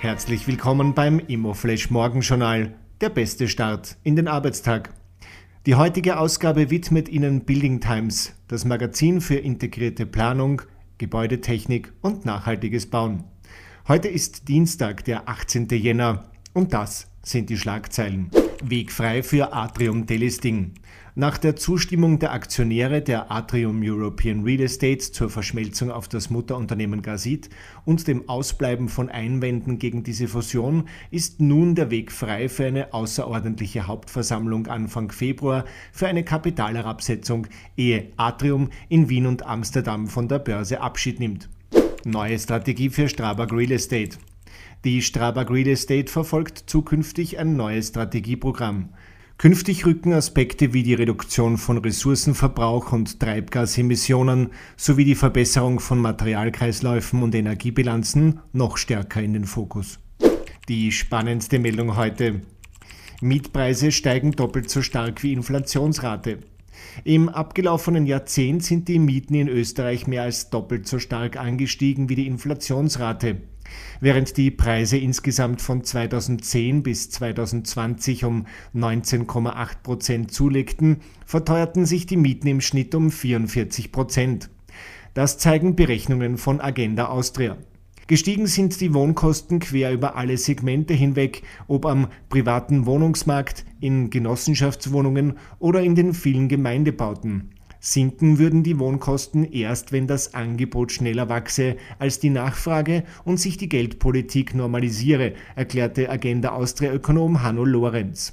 Herzlich willkommen beim Immoflash Morgenjournal, der beste Start in den Arbeitstag. Die heutige Ausgabe widmet Ihnen Building Times, das Magazin für integrierte Planung, Gebäudetechnik und nachhaltiges Bauen. Heute ist Dienstag, der 18. Jänner und das sind die Schlagzeilen. Weg frei für Atrium Delisting. Nach der Zustimmung der Aktionäre der Atrium European Real Estate zur Verschmelzung auf das Mutterunternehmen Gazit und dem Ausbleiben von Einwänden gegen diese Fusion ist nun der Weg frei für eine außerordentliche Hauptversammlung Anfang Februar für eine Kapitalherabsetzung, ehe Atrium in Wien und Amsterdam von der Börse Abschied nimmt. Neue Strategie für Strabag Real Estate. Die Strabag Real Estate verfolgt zukünftig ein neues Strategieprogramm. Künftig rücken Aspekte wie die Reduktion von Ressourcenverbrauch und Treibgasemissionen sowie die Verbesserung von Materialkreisläufen und Energiebilanzen noch stärker in den Fokus. Die spannendste Meldung heute. Mietpreise steigen doppelt so stark wie Inflationsrate. Im abgelaufenen Jahrzehnt sind die Mieten in Österreich mehr als doppelt so stark angestiegen wie die Inflationsrate. Während die Preise insgesamt von 2010 bis 2020 um 19,8 Prozent zulegten, verteuerten sich die Mieten im Schnitt um 44 Prozent. Das zeigen Berechnungen von Agenda Austria. Gestiegen sind die Wohnkosten quer über alle Segmente hinweg, ob am privaten Wohnungsmarkt, in Genossenschaftswohnungen oder in den vielen Gemeindebauten. Sinken würden die Wohnkosten erst, wenn das Angebot schneller wachse als die Nachfrage und sich die Geldpolitik normalisiere, erklärte Agenda Austria-Ökonom Hanno Lorenz.